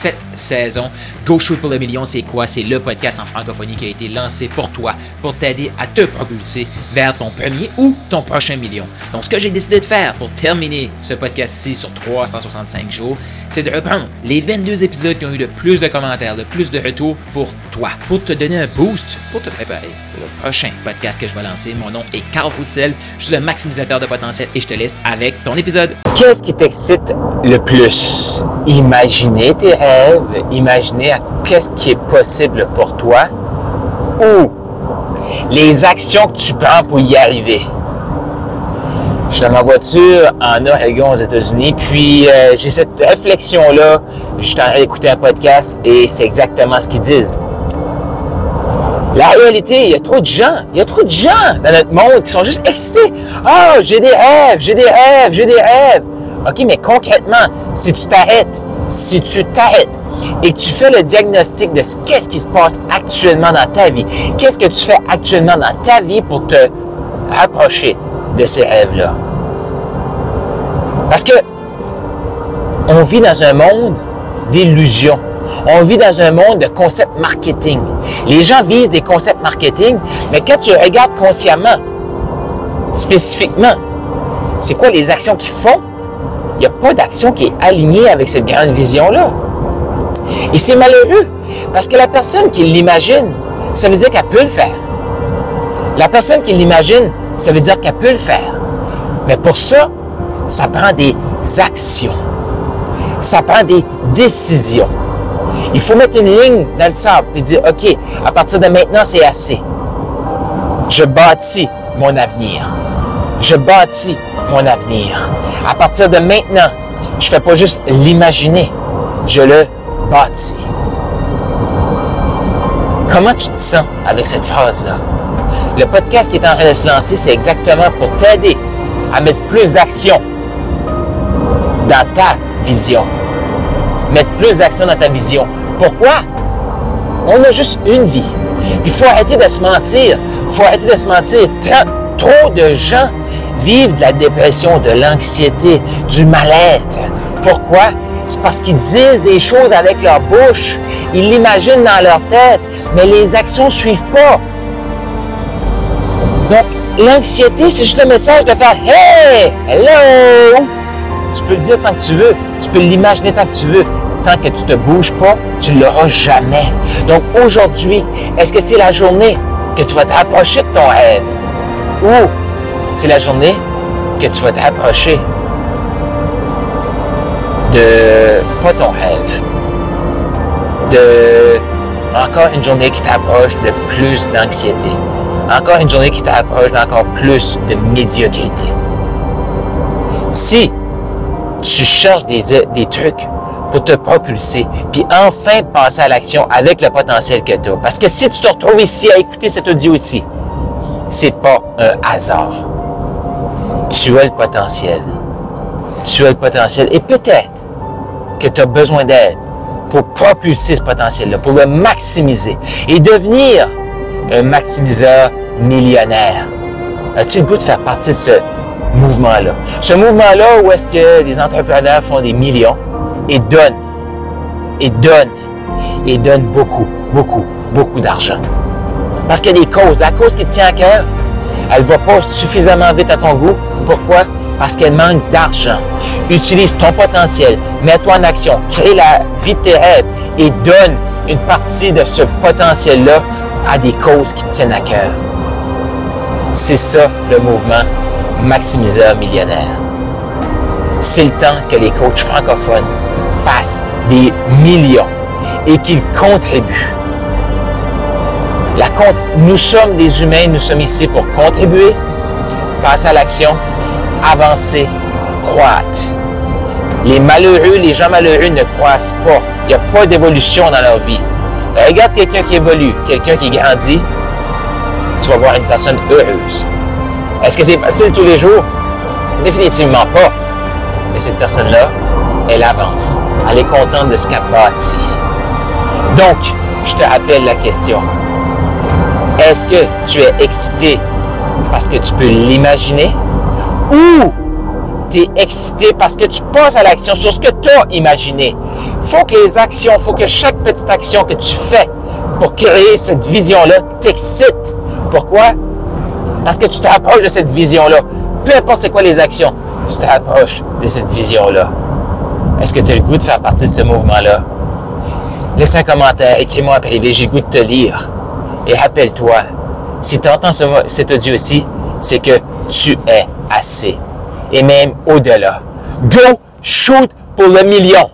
cette saison. Go Shoot pour le million, c'est quoi? C'est le podcast en francophonie qui a été lancé pour toi, pour t'aider à te propulser vers ton premier ou ton prochain million. Donc, ce que j'ai décidé de faire pour terminer ce podcast-ci sur 365 jours, c'est de reprendre les 22 épisodes qui ont eu le plus de commentaires, le plus de retours pour toi, pour te donner un boost, pour te préparer le prochain podcast que je vais lancer. Mon nom est Carl Roussel, je suis un maximisateur de potentiel et je te laisse avec ton épisode. Qu'est-ce qui t'excite le plus? Imaginer tes rêves, imaginer qu'est-ce qui est possible pour toi ou les actions que tu prends pour y arriver. Je suis dans ma voiture en Oregon aux États-Unis, puis euh, j'ai cette réflexion-là. Je suis en train d'écouter un podcast et c'est exactement ce qu'ils disent. La réalité, il y a trop de gens, il y a trop de gens dans notre monde qui sont juste excités. Ah, j'ai des rêves, j'ai des rêves, j'ai des rêves. OK, mais concrètement, si tu t'arrêtes, si tu t'arrêtes et tu fais le diagnostic de qu'est-ce qui se passe actuellement dans ta vie, qu'est-ce que tu fais actuellement dans ta vie pour te rapprocher de ces rêves-là? Parce que on vit dans un monde d'illusions. On vit dans un monde de concepts marketing. Les gens visent des concepts marketing, mais quand tu regardes consciemment, spécifiquement, c'est quoi les actions qu'ils font? Il n'y a pas d'action qui est alignée avec cette grande vision-là. Et c'est malheureux, parce que la personne qui l'imagine, ça veut dire qu'elle peut le faire. La personne qui l'imagine, ça veut dire qu'elle peut le faire. Mais pour ça, ça prend des actions. Ça prend des décisions. Il faut mettre une ligne dans le sable et dire, OK, à partir de maintenant, c'est assez. Je bâtis mon avenir. Je bâtis mon avenir. À partir de maintenant, je ne fais pas juste l'imaginer, je le bâtis. Comment tu te sens avec cette phrase-là? Le podcast qui est en train de se lancer, c'est exactement pour t'aider à mettre plus d'action dans ta vision. Mettre plus d'action dans ta vision. Pourquoi? On a juste une vie. Il faut arrêter de se mentir. Il faut arrêter de se mentir. Trop de gens vivent de la dépression, de l'anxiété, du mal-être. Pourquoi? C'est parce qu'ils disent des choses avec leur bouche. Ils l'imaginent dans leur tête, mais les actions ne suivent pas. Donc, l'anxiété, c'est juste le message de faire Hey! Hello! Tu peux le dire tant que tu veux. Tu peux l'imaginer tant que tu veux. Tant que tu ne te bouges pas, tu ne l'auras jamais. Donc, aujourd'hui, est-ce que c'est la journée que tu vas te rapprocher de ton rêve? Ou c'est la journée que tu vas te rapprocher de pas ton rêve, de encore une journée qui t'approche de plus d'anxiété, encore une journée qui t'approche d'encore plus de médiocrité. Si tu cherches des, des trucs pour te propulser, puis enfin passer à l'action avec le potentiel que tu as. Parce que si tu te retrouves ici à écouter cet audio ici, c'est pas un hasard. Tu as le potentiel. Tu as le potentiel. Et peut-être que tu as besoin d'aide pour propulser ce potentiel-là, pour le maximiser et devenir un maximiseur millionnaire. As-tu le goût de faire partie de ce mouvement-là? Ce mouvement-là où est-ce que les entrepreneurs font des millions? Et donnent, et donnent, et donnent beaucoup, beaucoup, beaucoup d'argent. Parce qu'il y a des causes. La cause qui te tient à cœur, elle ne va pas suffisamment vite à ton goût. Pourquoi? Parce qu'elle manque d'argent. Utilise ton potentiel, mets-toi en action, crée la vie de tes rêves et donne une partie de ce potentiel-là à des causes qui te tiennent à cœur. C'est ça le mouvement maximiseur millionnaire. C'est le temps que les coachs francophones fassent des millions et qu'ils contribuent. La compte, nous sommes des humains, nous sommes ici pour contribuer, passer à l'action, avancer, croître. Les malheureux, les gens malheureux ne croissent pas. Il n'y a pas d'évolution dans leur vie. Regarde quelqu'un qui évolue, quelqu'un qui grandit, tu vas voir une personne heureuse. Est-ce que c'est facile tous les jours? Définitivement pas. Mais cette personne-là, elle avance. Elle est contente de ce qu'elle bâtit. Donc, je te rappelle la question. Est-ce que tu es excité parce que tu peux l'imaginer? Ou tu es excité parce que tu passes à l'action sur ce que tu as imaginé? faut que les actions, faut que chaque petite action que tu fais pour créer cette vision-là t'excite. Pourquoi? Parce que tu t'approches de cette vision-là. Peu importe c'est quoi les actions, tu t'approches de cette vision-là. Est-ce que tu as le goût de faire partie de ce mouvement-là? Laisse un commentaire, écris-moi en privé, j'ai le goût de te lire. Et rappelle-toi, si tu entends cet audio aussi, c'est que tu es assez. Et même au-delà. Go, shoot pour le million!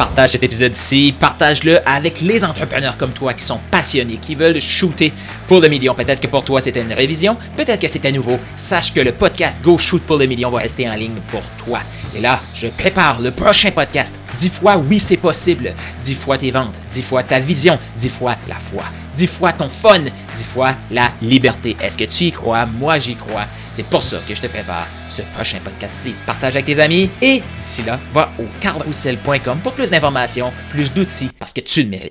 Partage cet épisode ici, partage-le avec les entrepreneurs comme toi qui sont passionnés, qui veulent shooter pour le million. Peut-être que pour toi c'était une révision, peut-être que c'était nouveau. Sache que le podcast Go Shoot pour le million va rester en ligne pour toi. Et là, je prépare le prochain podcast. Dix fois oui c'est possible, dix fois tes ventes, dix fois ta vision, dix fois la foi, dix fois ton fun, dix fois la liberté. Est-ce que tu y crois? Moi j'y crois. C'est pour ça que je te prépare ce prochain podcast-ci. Partage avec tes amis et d'ici là, va au carrousel.com pour plus d'informations, plus d'outils parce que tu le mérites.